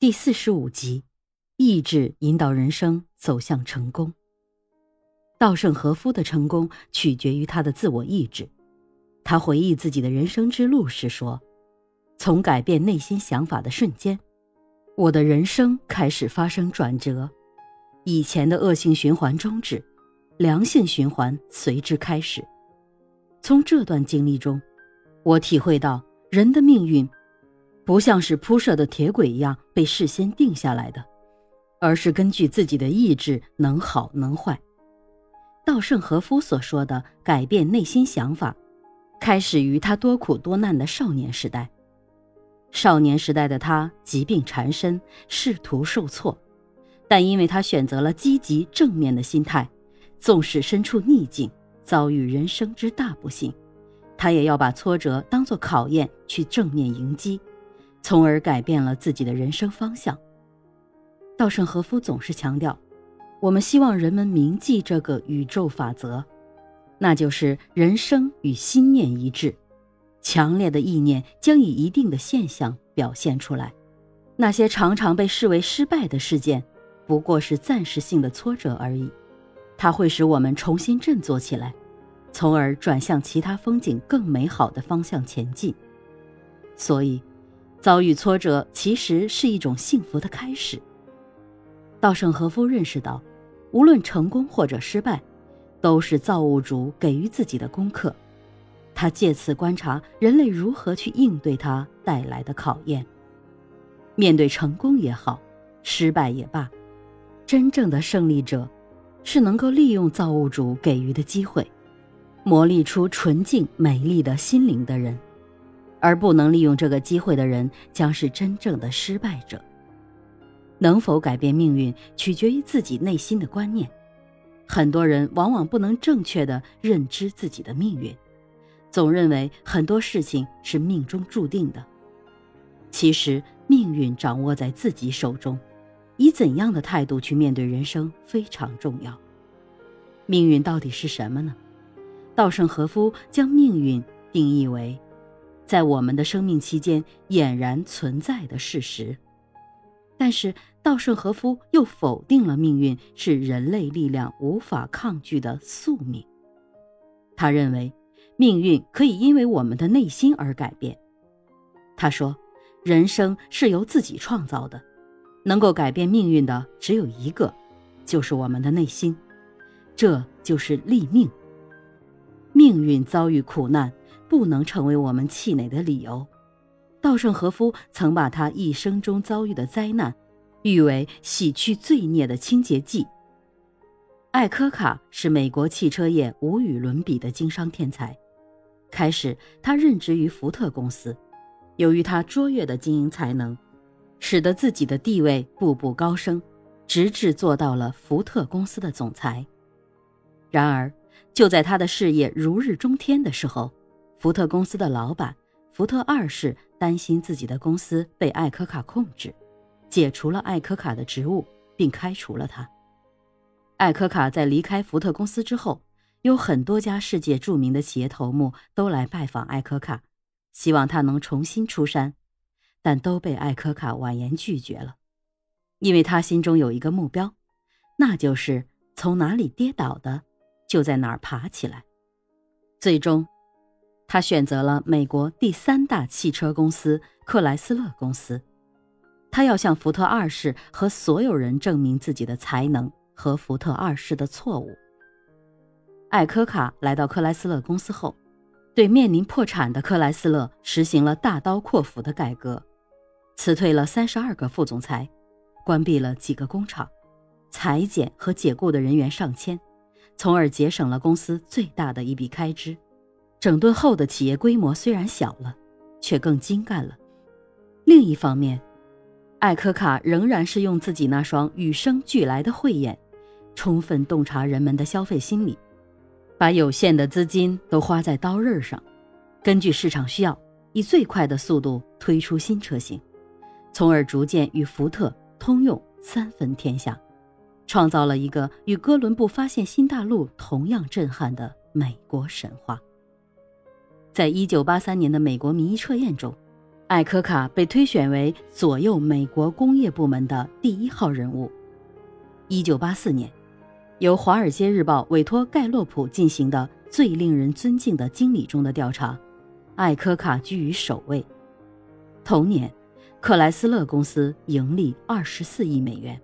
第四十五集，意志引导人生走向成功。稻盛和夫的成功取决于他的自我意志。他回忆自己的人生之路时说：“从改变内心想法的瞬间，我的人生开始发生转折，以前的恶性循环终止，良性循环随之开始。从这段经历中，我体会到人的命运。”不像是铺设的铁轨一样被事先定下来的，而是根据自己的意志能好能坏。稻盛和夫所说的改变内心想法，开始于他多苦多难的少年时代。少年时代的他疾病缠身，仕途受挫，但因为他选择了积极正面的心态，纵使身处逆境，遭遇人生之大不幸，他也要把挫折当作考验去正面迎击。从而改变了自己的人生方向。稻盛和夫总是强调，我们希望人们铭记这个宇宙法则，那就是人生与心念一致。强烈的意念将以一定的现象表现出来。那些常常被视为失败的事件，不过是暂时性的挫折而已。它会使我们重新振作起来，从而转向其他风景更美好的方向前进。所以。遭遇挫折其实是一种幸福的开始。稻盛和夫认识到，无论成功或者失败，都是造物主给予自己的功课。他借此观察人类如何去应对它带来的考验。面对成功也好，失败也罢，真正的胜利者，是能够利用造物主给予的机会，磨砺出纯净美丽的心灵的人。而不能利用这个机会的人，将是真正的失败者。能否改变命运，取决于自己内心的观念。很多人往往不能正确的认知自己的命运，总认为很多事情是命中注定的。其实，命运掌握在自己手中，以怎样的态度去面对人生非常重要。命运到底是什么呢？稻盛和夫将命运定义为。在我们的生命期间俨然存在的事实，但是稻盛和夫又否定了命运是人类力量无法抗拒的宿命。他认为，命运可以因为我们的内心而改变。他说，人生是由自己创造的，能够改变命运的只有一个，就是我们的内心，这就是立命。命运遭遇苦难。不能成为我们气馁的理由。稻盛和夫曾把他一生中遭遇的灾难，誉为洗去罪孽的清洁剂。艾科卡是美国汽车业无与伦比的经商天才。开始，他任职于福特公司，由于他卓越的经营才能，使得自己的地位步步高升，直至做到了福特公司的总裁。然而，就在他的事业如日中天的时候，福特公司的老板福特二世担心自己的公司被艾科卡控制，解除了艾科卡的职务，并开除了他。艾科卡在离开福特公司之后，有很多家世界著名的企业头目都来拜访艾科卡，希望他能重新出山，但都被艾科卡婉言拒绝了，因为他心中有一个目标，那就是从哪里跌倒的，就在哪儿爬起来。最终。他选择了美国第三大汽车公司克莱斯勒公司，他要向福特二世和所有人证明自己的才能和福特二世的错误。艾科卡来到克莱斯勒公司后，对面临破产的克莱斯勒实行了大刀阔斧的改革，辞退了三十二个副总裁，关闭了几个工厂，裁减和解雇的人员上千，从而节省了公司最大的一笔开支。整顿后的企业规模虽然小了，却更精干了。另一方面，艾科卡仍然是用自己那双与生俱来的慧眼，充分洞察人们的消费心理，把有限的资金都花在刀刃上，根据市场需要，以最快的速度推出新车型，从而逐渐与福特、通用三分天下，创造了一个与哥伦布发现新大陆同样震撼的美国神话。在一九八三年的美国民意测验中，艾科卡被推选为左右美国工业部门的第一号人物。一九八四年，由《华尔街日报》委托盖洛普进行的最令人尊敬的经理中的调查，艾科卡居于首位。同年，克莱斯勒公司盈利二十四亿美元。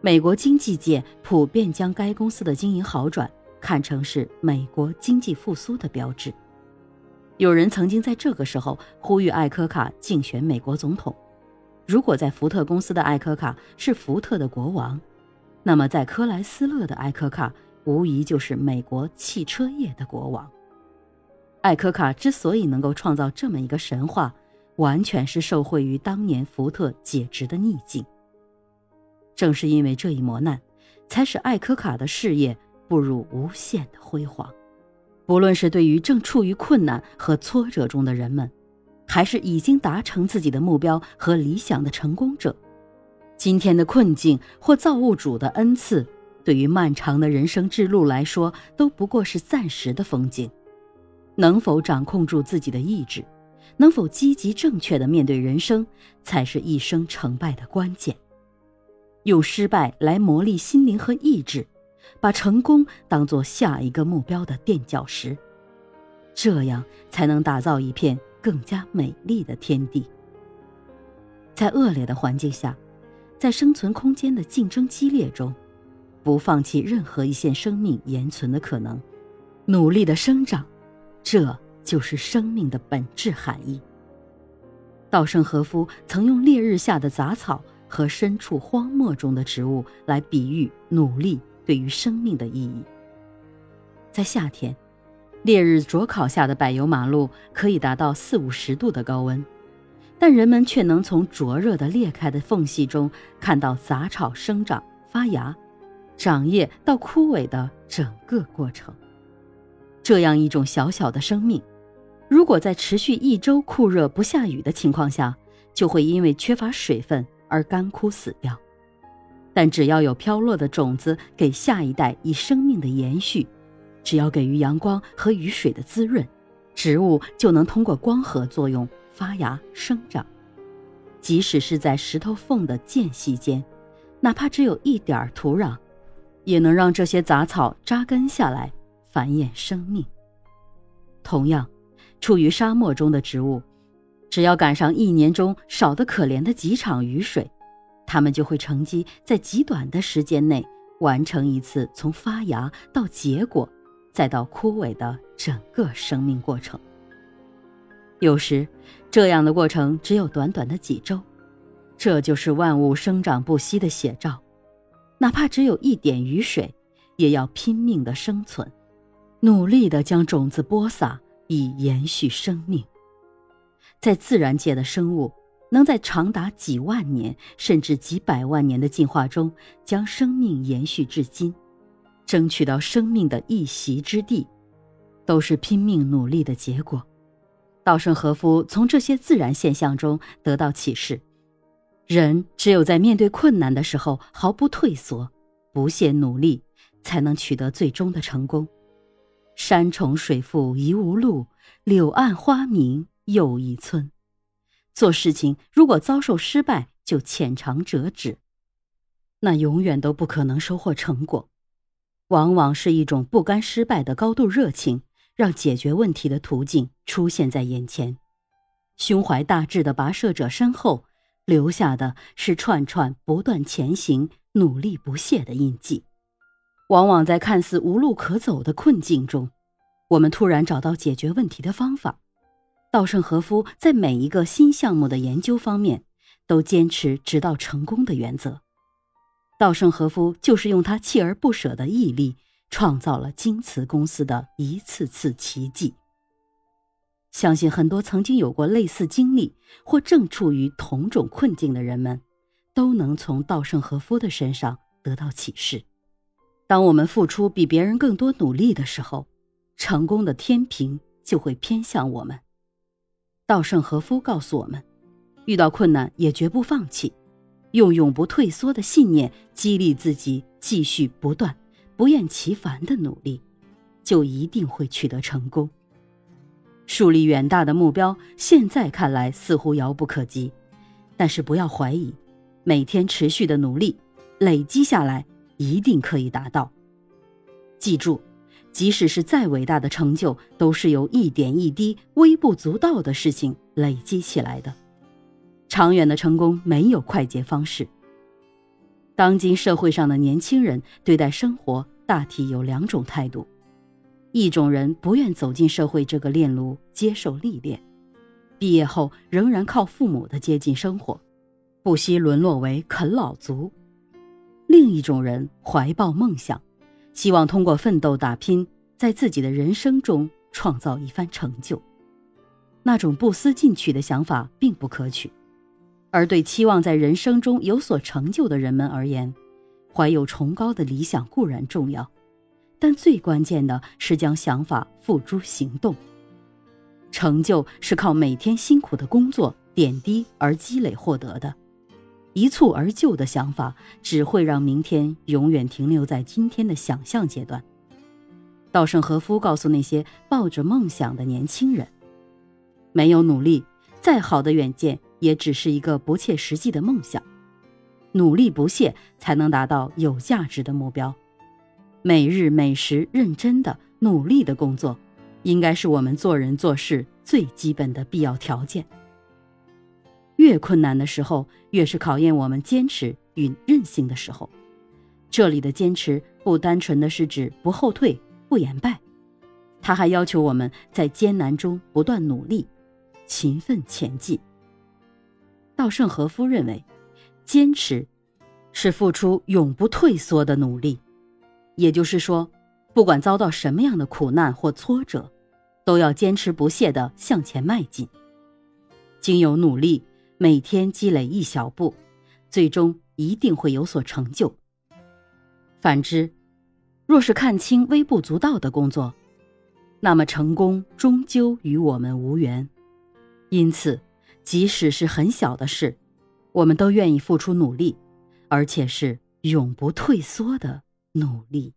美国经济界普遍将该公司的经营好转看成是美国经济复苏的标志。有人曾经在这个时候呼吁艾科卡竞选美国总统。如果在福特公司的艾科卡是福特的国王，那么在克莱斯勒的艾科卡无疑就是美国汽车业的国王。艾科卡之所以能够创造这么一个神话，完全是受惠于当年福特解职的逆境。正是因为这一磨难，才使艾科卡的事业步入无限的辉煌。不论是对于正处于困难和挫折中的人们，还是已经达成自己的目标和理想的成功者，今天的困境或造物主的恩赐，对于漫长的人生之路来说，都不过是暂时的风景。能否掌控住自己的意志，能否积极正确的面对人生，才是一生成败的关键。用失败来磨砺心灵和意志，把成功当作下一个目标的垫脚石，这样才能打造一片更加美丽的天地。在恶劣的环境下，在生存空间的竞争激烈中，不放弃任何一线生命延存的可能，努力的生长，这就是生命的本质含义。稻盛和夫曾用烈日下的杂草。和身处荒漠中的植物来比喻努力对于生命的意义。在夏天，烈日灼烤下的柏油马路可以达到四五十度的高温，但人们却能从灼热的裂开的缝隙中看到杂草生长、发芽、长叶到枯萎的整个过程。这样一种小小的生命，如果在持续一周酷热不下雨的情况下，就会因为缺乏水分。而干枯死掉，但只要有飘落的种子给下一代以生命的延续，只要给予阳光和雨水的滋润，植物就能通过光合作用发芽生长。即使是在石头缝的间隙间，哪怕只有一点土壤，也能让这些杂草扎根下来，繁衍生命。同样，处于沙漠中的植物。只要赶上一年中少得可怜的几场雨水，它们就会乘机在极短的时间内完成一次从发芽到结果，再到枯萎的整个生命过程。有时，这样的过程只有短短的几周，这就是万物生长不息的写照。哪怕只有一点雨水，也要拼命的生存，努力的将种子播撒，以延续生命。在自然界的生物，能在长达几万年甚至几百万年的进化中，将生命延续至今，争取到生命的一席之地，都是拼命努力的结果。稻盛和夫从这些自然现象中得到启示：人只有在面对困难的时候毫不退缩、不懈努力，才能取得最终的成功。山重水复疑无路，柳暗花明。又一村，做事情如果遭受失败就浅尝辄止，那永远都不可能收获成果。往往是一种不甘失败的高度热情，让解决问题的途径出现在眼前。胸怀大志的跋涉者身后，留下的是串串不断前行、努力不懈的印记。往往在看似无路可走的困境中，我们突然找到解决问题的方法。稻盛和夫在每一个新项目的研究方面，都坚持直到成功的原则。稻盛和夫就是用他锲而不舍的毅力，创造了京瓷公司的一次次奇迹。相信很多曾经有过类似经历或正处于同种困境的人们，都能从稻盛和夫的身上得到启示。当我们付出比别人更多努力的时候，成功的天平就会偏向我们。稻盛和夫告诉我们：遇到困难也绝不放弃，用永不退缩的信念激励自己，继续不断、不厌其烦的努力，就一定会取得成功。树立远大的目标，现在看来似乎遥不可及，但是不要怀疑，每天持续的努力，累积下来一定可以达到。记住，即使是再伟大的成就，都是由一点一滴、微不足道的事情累积起来的。长远的成功没有快捷方式。当今社会上的年轻人对待生活大体有两种态度。一种人不愿走进社会这个炼炉，接受历练，毕业后仍然靠父母的接近生活，不惜沦落为啃老族；另一种人怀抱梦想，希望通过奋斗打拼，在自己的人生中创造一番成就。那种不思进取的想法并不可取，而对期望在人生中有所成就的人们而言，怀有崇高的理想固然重要。但最关键的是将想法付诸行动。成就是靠每天辛苦的工作点滴而积累获得的，一蹴而就的想法只会让明天永远停留在今天的想象阶段。稻盛和夫告诉那些抱着梦想的年轻人：“没有努力，再好的远见也只是一个不切实际的梦想。努力不懈，才能达到有价值的目标。”每日每时认真的努力的工作，应该是我们做人做事最基本的必要条件。越困难的时候，越是考验我们坚持与韧性的时候。这里的坚持不单纯的是指不后退、不言败，他还要求我们在艰难中不断努力、勤奋前进。稻盛和夫认为，坚持是付出永不退缩的努力。也就是说，不管遭到什么样的苦难或挫折，都要坚持不懈地向前迈进。经由努力，每天积累一小步，最终一定会有所成就。反之，若是看清微不足道的工作，那么成功终究与我们无缘。因此，即使是很小的事，我们都愿意付出努力，而且是永不退缩的。努力。